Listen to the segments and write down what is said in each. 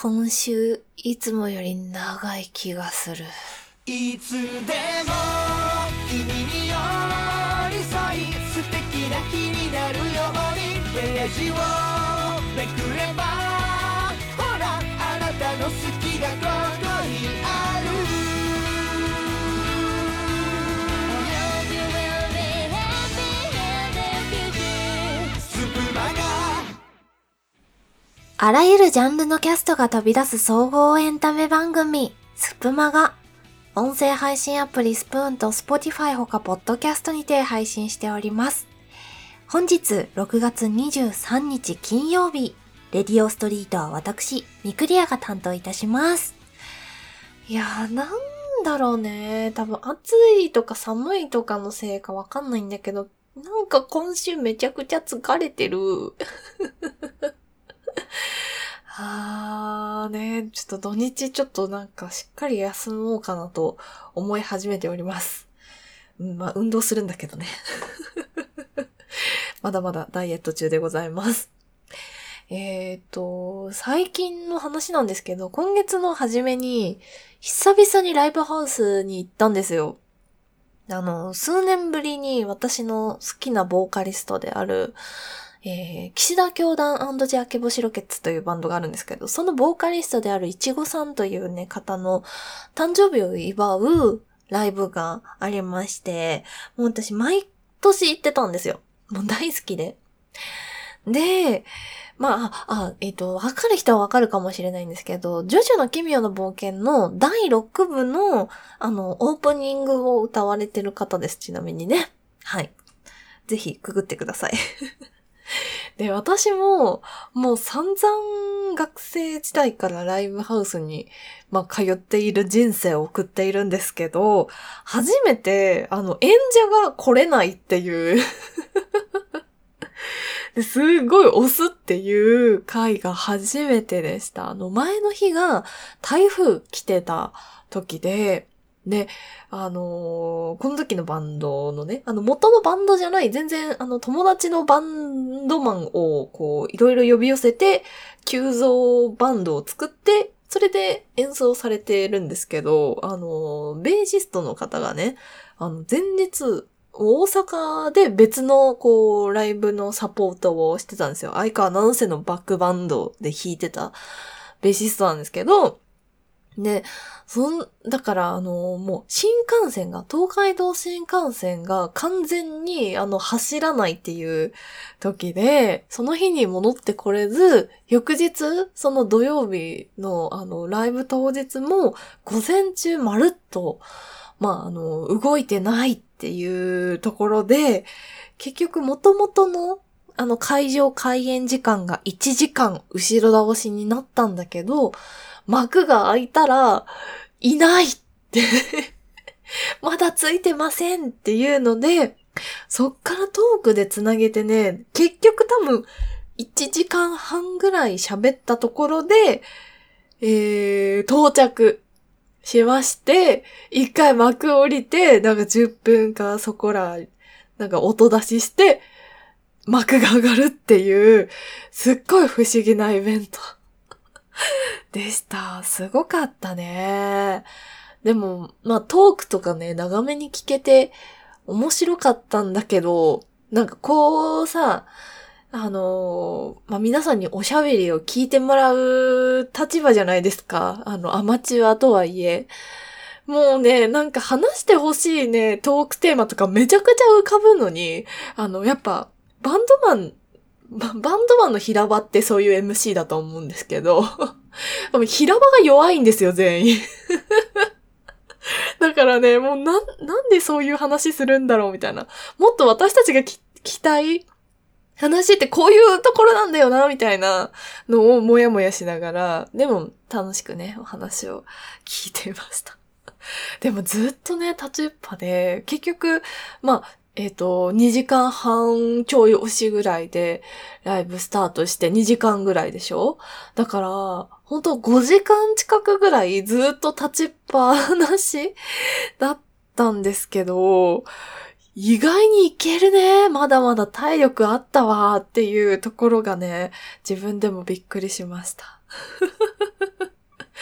今週、いつもより長い気がする。いつでも君に寄り添い素敵な日になるようにページをめくればほらあなたの好きがここにあるあらゆるジャンルのキャストが飛び出す総合エンタメ番組、スプマが、音声配信アプリスプーンと Spotify ほかポッドキャストにて配信しております。本日6月23日金曜日、レディオストリートは私、ミクリアが担当いたします。いやー、なんだろうね。多分暑いとか寒いとかのせいかわかんないんだけど、なんか今週めちゃくちゃ疲れてる。あーね、ちょっと土日ちょっとなんかしっかり休もうかなと思い始めております。うん、まあ運動するんだけどね。まだまだダイエット中でございます。えっ、と、最近の話なんですけど、今月の初めに、久々にライブハウスに行ったんですよ。あの、数年ぶりに私の好きなボーカリストである、えー、岸田教団ジャケボシロケッツというバンドがあるんですけど、そのボーカリストであるいちごさんというね、方の誕生日を祝うライブがありまして、もう私毎年行ってたんですよ。もう大好きで。で、まあ、あ、えっ、と、わかる人はわかるかもしれないんですけど、ジョジョの奇妙な冒険の第6部の、あの、オープニングを歌われてる方です、ちなみにね。はい。ぜひ、くぐってください。で、私も、もう散々学生時代からライブハウスに、まあ、通っている人生を送っているんですけど、初めて、あの、演者が来れないっていう ですごい押すっていう回が初めてでした。あの、前の日が台風来てた時で、で、あのーこの時のバンドのね、あの、元のバンドじゃない、全然、あの、友達のバンドマンを、こう、いろいろ呼び寄せて、急増バンドを作って、それで演奏されてるんですけど、あのベーシストの方がね、あの、前日、大阪で別の、こう、ライブのサポートをしてたんですよ。相川七瀬のバックバンドで弾いてたベーシストなんですけど、で、そん、だから、あの、もう、新幹線が、東海道新幹線が完全に、あの、走らないっていう時で、その日に戻ってこれず、翌日、その土曜日の、あの、ライブ当日も、午前中まるっと、まあ、あの、動いてないっていうところで、結局元々の、あの、会場開演時間が1時間後ろ倒しになったんだけど、幕が開いたら、いないって、まだついてませんっていうので、そっからトークでつなげてね、結局多分、1時間半ぐらい喋ったところで、えー、到着しまして、一回幕降りて、なんか10分かそこら、なんか音出しして、幕が上がるっていう、すっごい不思議なイベント でした。すごかったね。でも、まあトークとかね、長めに聞けて面白かったんだけど、なんかこうさ、あのまあ、皆さんにおしゃべりを聞いてもらう立場じゃないですか。あの、アマチュアとはいえ。もうね、なんか話してほしいね、トークテーマとかめちゃくちゃ浮かぶのに、あの、やっぱ、バンドマン、バンドマンの平場ってそういう MC だと思うんですけど、平場が弱いんですよ、全員。だからね、もうな、なんでそういう話するんだろうみたいな。もっと私たちが期待話ってこういうところなんだよな、みたいなのをもやもやしながら、でも楽しくね、お話を聞いていました。でもずっとね、立ちっぱで、結局、まあ、えっ、と、2時間半ちょい押しぐらいでライブスタートして2時間ぐらいでしょ？だから、本当5時間近くぐらいずっと立ちっぱなしだったんですけど、意外にいけるね。まだまだ体力あったわっていうところがね、自分でもびっくりしました。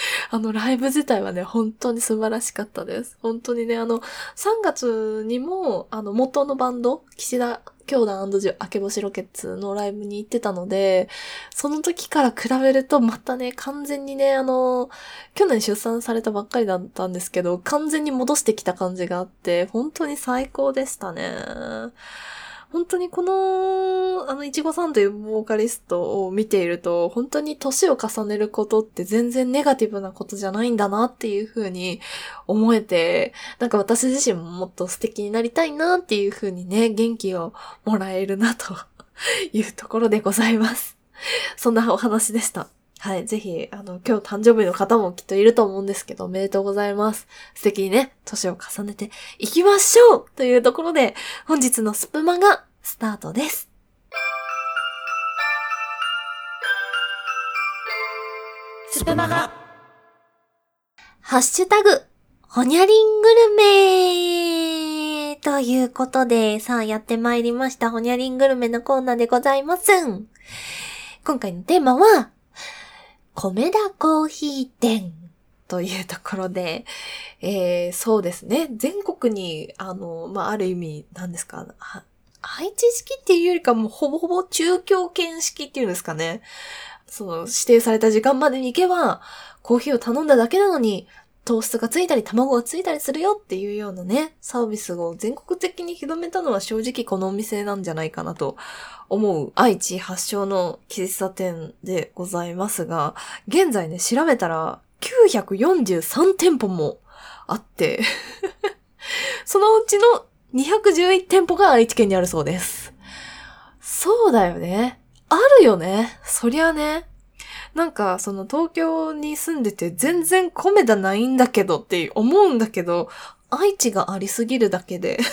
あの、ライブ自体はね、本当に素晴らしかったです。本当にね、あの、3月にも、あの、元のバンド、岸田兄弟ジュ明け星ロケッツのライブに行ってたので、その時から比べると、またね、完全にね、あの、去年出産されたばっかりだったんですけど、完全に戻してきた感じがあって、本当に最高でしたね。本当にこの、あの、いちごさんというボーカリストを見ていると、本当に年を重ねることって全然ネガティブなことじゃないんだなっていう風に思えて、なんか私自身ももっと素敵になりたいなっていう風にね、元気をもらえるなというところでございます。そんなお話でした。はい。ぜひ、あの、今日誕生日の方もきっといると思うんですけど、おめでとうございます。素敵にね、年を重ねていきましょうというところで、本日のスプマがスタートです。スプマガハッシュタグ、ほにゃりんグルメということで、さあやってまいりました、ほにゃりんグルメのコーナーでございます。今回のテーマは、米田コーヒー店というところで、えー、そうですね。全国に、あの、まあ、ある意味、何ですか、配置式っていうよりかもほぼほぼ中京圏式っていうんですかね。その指定された時間までに行けば、コーヒーを頼んだだけなのに、糖質がついたり卵がついたりするよっていうようなね、サービスを全国的に広めたのは正直このお店なんじゃないかなと思う愛知発祥の喫茶店でございますが、現在ね、調べたら943店舗もあって、そのうちの211店舗が愛知県にあるそうです。そうだよね。あるよね。そりゃね。なんか、その東京に住んでて全然米田ないんだけどって思うんだけど、愛知がありすぎるだけで。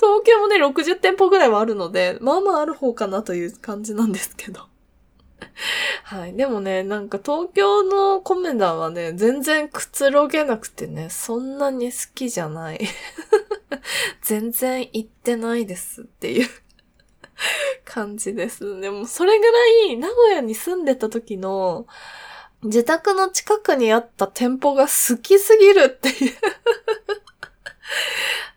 東京もね、60店舗ぐらいはあるので、まあまあある方かなという感じなんですけど。はい。でもね、なんか東京の米田はね、全然くつろげなくてね、そんなに好きじゃない。全然行ってないですっていう感じです。でもそれぐらい名古屋に住んでた時の自宅の近くにあった店舗が好きすぎるっていう。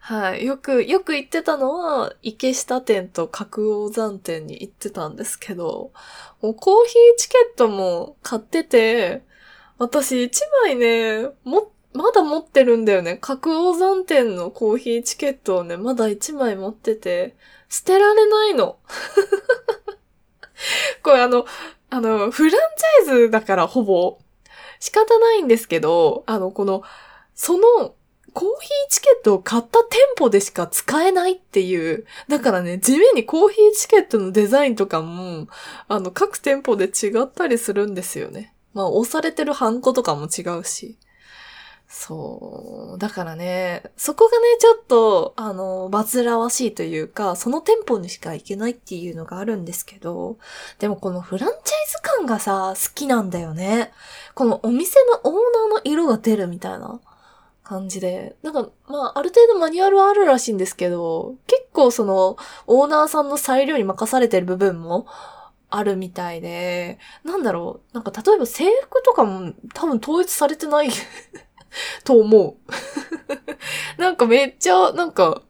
はい。よく、よく行ってたのは、池下店と角王山店に行ってたんですけど、もうコーヒーチケットも買ってて、私一枚ね、も、まだ持ってるんだよね。角王山店のコーヒーチケットをね、まだ一枚持ってて、捨てられないの。これあの、あの、フランチャイズだからほぼ仕方ないんですけど、あの、この、その、コーヒーチケットを買った店舗でしか使えないっていう。だからね、地味にコーヒーチケットのデザインとかも、あの、各店舗で違ったりするんですよね。まあ、押されてるハンコとかも違うし。そう。だからね、そこがね、ちょっと、あの、煩わしいというか、その店舗にしか行けないっていうのがあるんですけど、でもこのフランチャイズ感がさ、好きなんだよね。このお店のオーナーの色が出るみたいな感じで。なんか、まあ、ある程度マニュアルはあるらしいんですけど、結構その、オーナーさんの裁量に任されてる部分も、あるみたいで、なんだろう、なんか例えば制服とかも多分統一されてない と思う。なんかめっちゃ、なんか、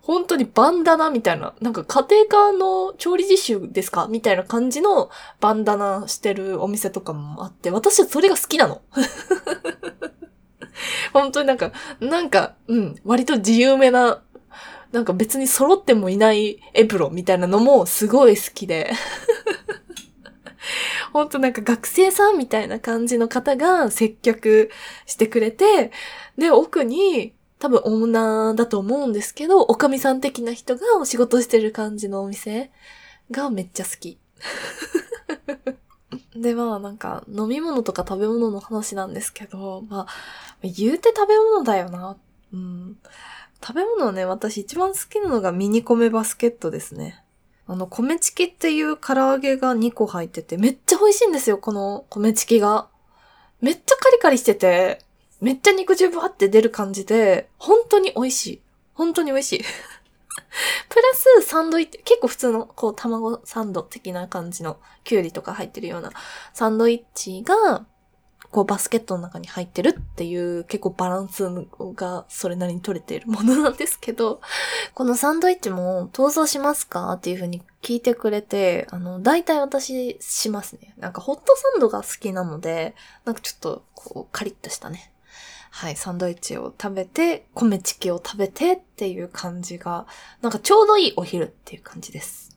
本当にバンダナみたいな、なんか家庭科の調理実習ですか？みたいな感じのバンダナしてるお店とかもあって、私はそれが好きなの。本当になんか、なんか、うん、割と自由めな、なんか別に揃ってもいないエプロンみたいなのもすごい好きで。ほんとなんか学生さんみたいな感じの方が接客してくれて、で、奥に多分オーナーだと思うんですけど、おかみさん的な人がお仕事してる感じのお店がめっちゃ好き。で、まあなんか飲み物とか食べ物の話なんですけど、まあ言うて食べ物だよな。うん。食べ物はね、私一番好きなのがミニ米バスケットですね。あの、米チキっていう唐揚げが2個入ってて、めっちゃ美味しいんですよ、この米チキが。めっちゃカリカリしてて、めっちゃ肉汁バーって出る感じで、本当に美味しい。本当に美味しい。プラスサンドイッチ、結構普通のこう卵サンド的な感じのキュウリとか入ってるようなサンドイッチが、こうバスケットの中に入ってるっていう結構バランスがそれなりに取れているものなんですけど、このサンドイッチも闘争しますかっていう風に聞いてくれて、あの、大体私しますね。なんかホットサンドが好きなので、なんかちょっとこうカリッとしたね。はい、サンドイッチを食べて、米チキを食べてっていう感じが、なんかちょうどいいお昼っていう感じです。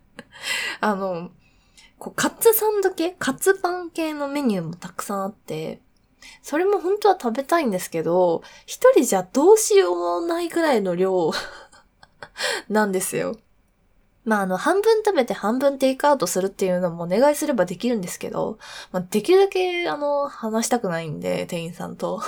あの、こう、カツサンド系？カツパン系のメニューもたくさんあって、それも本当は食べたいんですけど、一人じゃどうしようもないぐらいの量 なんですよ。まあ、あの、半分食べて半分テイクアウトするっていうのもお願いすればできるんですけど、まあ、できるだけ、あの、話したくないんで、店員さんと。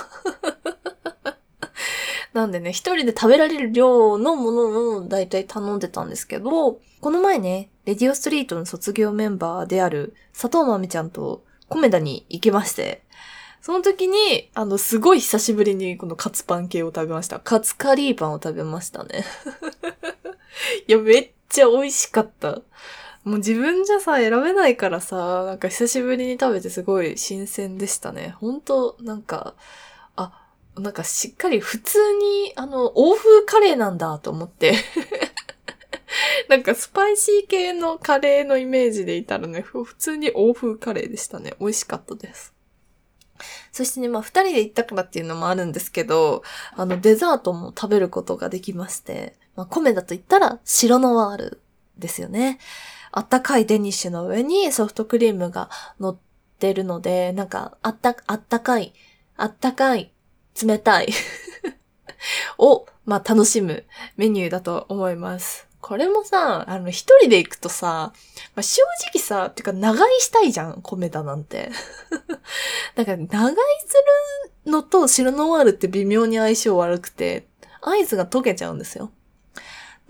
なんでね、一人で食べられる量のものを大体頼んでたんですけど、この前ね、レディオストリートの卒業メンバーである佐藤まみちゃんとコメダに行きまして、その時に、あの、すごい久しぶりにこのカツパン系を食べました。カツカリーパンを食べましたね。いや、めっちゃ美味しかった。もう自分じゃさ、選べないからさ、なんか久しぶりに食べてすごい新鮮でしたね。本当なんか、なんかしっかり普通に、あの、欧風カレーなんだと思って なんかスパイシー系のカレーのイメージでいたらね、普通に欧風カレーでしたね。美味しかったです。そしてね、まあ二人で行ったからっていうのもあるんですけど、あのデザートも食べることができまして、まあ米だと言ったら白ノワールですよね。あったかいデニッシュの上にソフトクリームが乗ってるので、なんかあった、あったかい、あったかい、冷たい を、まあ楽しむメニューだと思います。これもさ、あの、一人で行くとさ、まあ、正直さ、てか長居したいじゃん、米田なんて。だから、長居するのと白ノワールって微妙に相性悪くて、合図が溶けちゃうんですよ。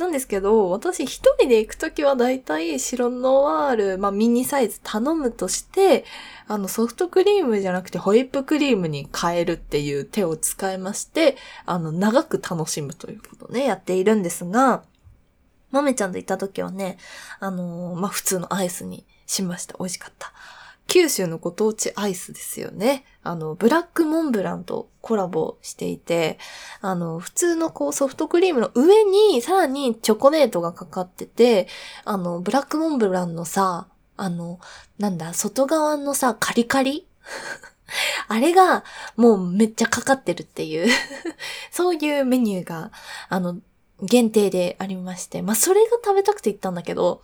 なんですけど、私一人で行くときはだいたい白ノワール、まあミニサイズ頼むとして、あのソフトクリームじゃなくてホイップクリームに変えるっていう手を使いまして、あの長く楽しむということね、やっているんですが、豆ちゃんと行った時はね、あのー、まあ、普通のアイスにしました。美味しかった。九州のご当地アイスですよね。あの、ブラックモンブランとコラボしていて、あの、普通のこうソフトクリームの上にさらにチョコレートがかかってて、あの、ブラックモンブランのさ、あの、なんだ、外側のさ、カリカリ？あれがもうめっちゃかかってるっていう そういうメニューが、あの、限定でありまして、まあ、それが食べたくて行ったんだけど、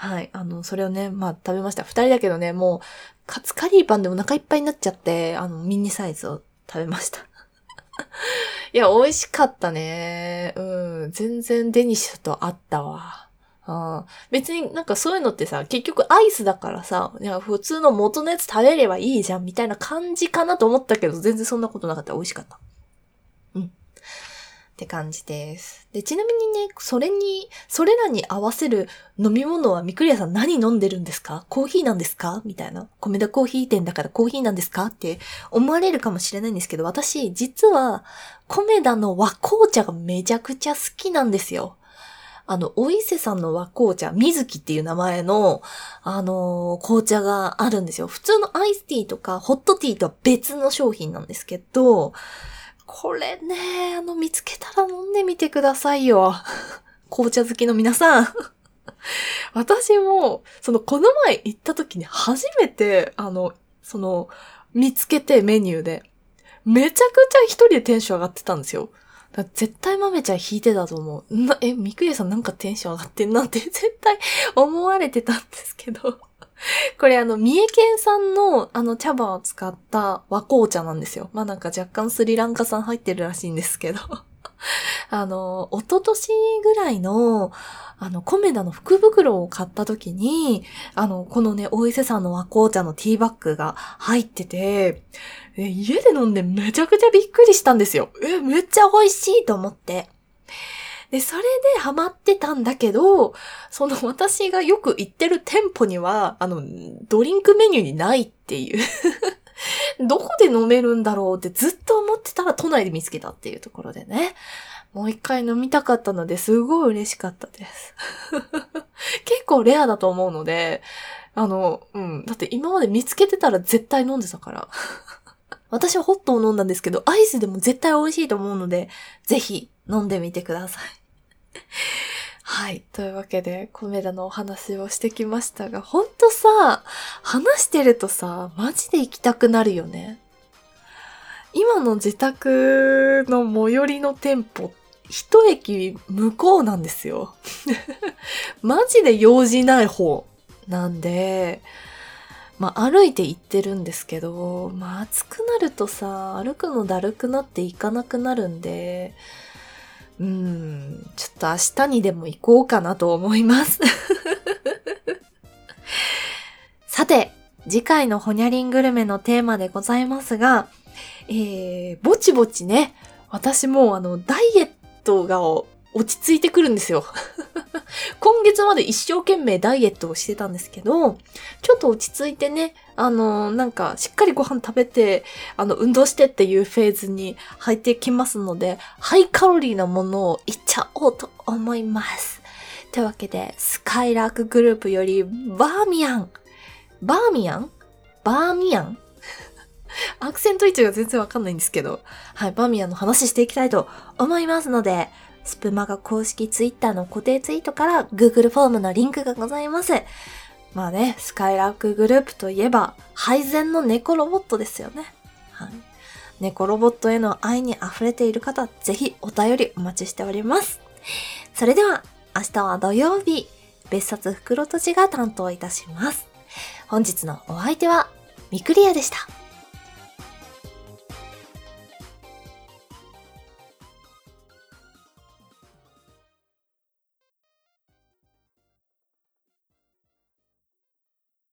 はい、あの、それをね、まあ、食べました。二人だけどね、もう、カツカリーパンでお腹いっぱいになっちゃって、あの、ミニサイズを食べました。いや、美味しかったね。うん。全然デニッシュと合ったわ。あ別になんかそういうのってさ、結局アイスだからさ、いや普通の元のやつ食べればいいじゃんみたいな感じかなと思ったけど、全然そんなことなかった。美味しかった。って感じです。で、ちなみにね、それに、それらに合わせる飲み物はみくりやさん何飲んでるんですか？コーヒーなんですか？みたいな。米田コーヒー店だからコーヒーなんですか？って思われるかもしれないんですけど、私、実は、米田の和紅茶がめちゃくちゃ好きなんですよ。あの、お伊勢さんの和紅茶、水木っていう名前の、あのー、紅茶があるんですよ。普通のアイスティーとかホットティーとは別の商品なんですけど、これね、あの、見つけたら飲んでみてくださいよ。紅茶好きの皆さん。私も、その、この前行った時に初めて、あの、その、見つけてメニューで、めちゃくちゃ一人でテンション上がってたんですよ。絶対豆ちゃん弾いてたと思う。な、え、みくやさんなんかテンション上がってんなって絶対思われてたんですけど。これあの、三重県産のあの茶葉を使った和紅茶なんですよ。まあなんか若干スリランカ産入ってるらしいんですけど。あの、一昨年ぐらいの、あの、コメダの福袋を買った時に、あの、このね、大伊勢さんの和紅茶のティーバッグが入ってて、家で飲んでめちゃくちゃびっくりしたんですよ。え、めっちゃ美味しいと思って。で、それでハマってたんだけど、その 私がよく行ってる店舗には、あの、ドリンクメニューにないっていう どこで飲めるんだろうってずっと思ってたら都内で見つけたっていうところでね。もう一回飲みたかったのですごい嬉しかったです。結構レアだと思うので、あの、うん。だって今まで見つけてたら絶対飲んでたから。私はホットを飲んだんですけど、アイスでも絶対美味しいと思うので、ぜひ飲んでみてください。はい。というわけで、コメダのお話をしてきましたが、ほんとさ、話してるとさ、マジで行きたくなるよね。今の自宅の最寄りの店舗、一駅向こうなんですよ。マジで用事ない方なんで、まあ歩いて行ってるんですけど、まあ暑くなるとさ、歩くのだるくなって行かなくなるんで、うん、ちょっと明日にでも行こうかなと思います。さて、次回のホニャリングルメのテーマでございますが、えー、ぼちぼちね、私もあの、ダイエットが落ち着いてくるんですよ。月まで一生懸命ダイエットをしてたんですけど、ちょっと落ち着いてね、あの、なんか、しっかりご飯食べて、あの、運動してっていうフェーズに入ってきますので、ハイカロリーなものをいっちゃおうと思います。というわけで、スカイラークグループより、バーミヤン。バーミヤン？バーミヤン？アクセント位置が全然わかんないんですけど、はい、バーミヤンの話していきたいと思いますので、スプマガ公式ツイッターの固定ツイートから Google フォームのリンクがございます。まあね、スカイラークグループといえば、配膳の猫ロボットですよね。はい。猫ロボットへの愛に溢れている方、ぜひお便りお待ちしております。それでは、明日は土曜日、別冊袋とじが担当いたします。本日のお相手は、ミクリアでした。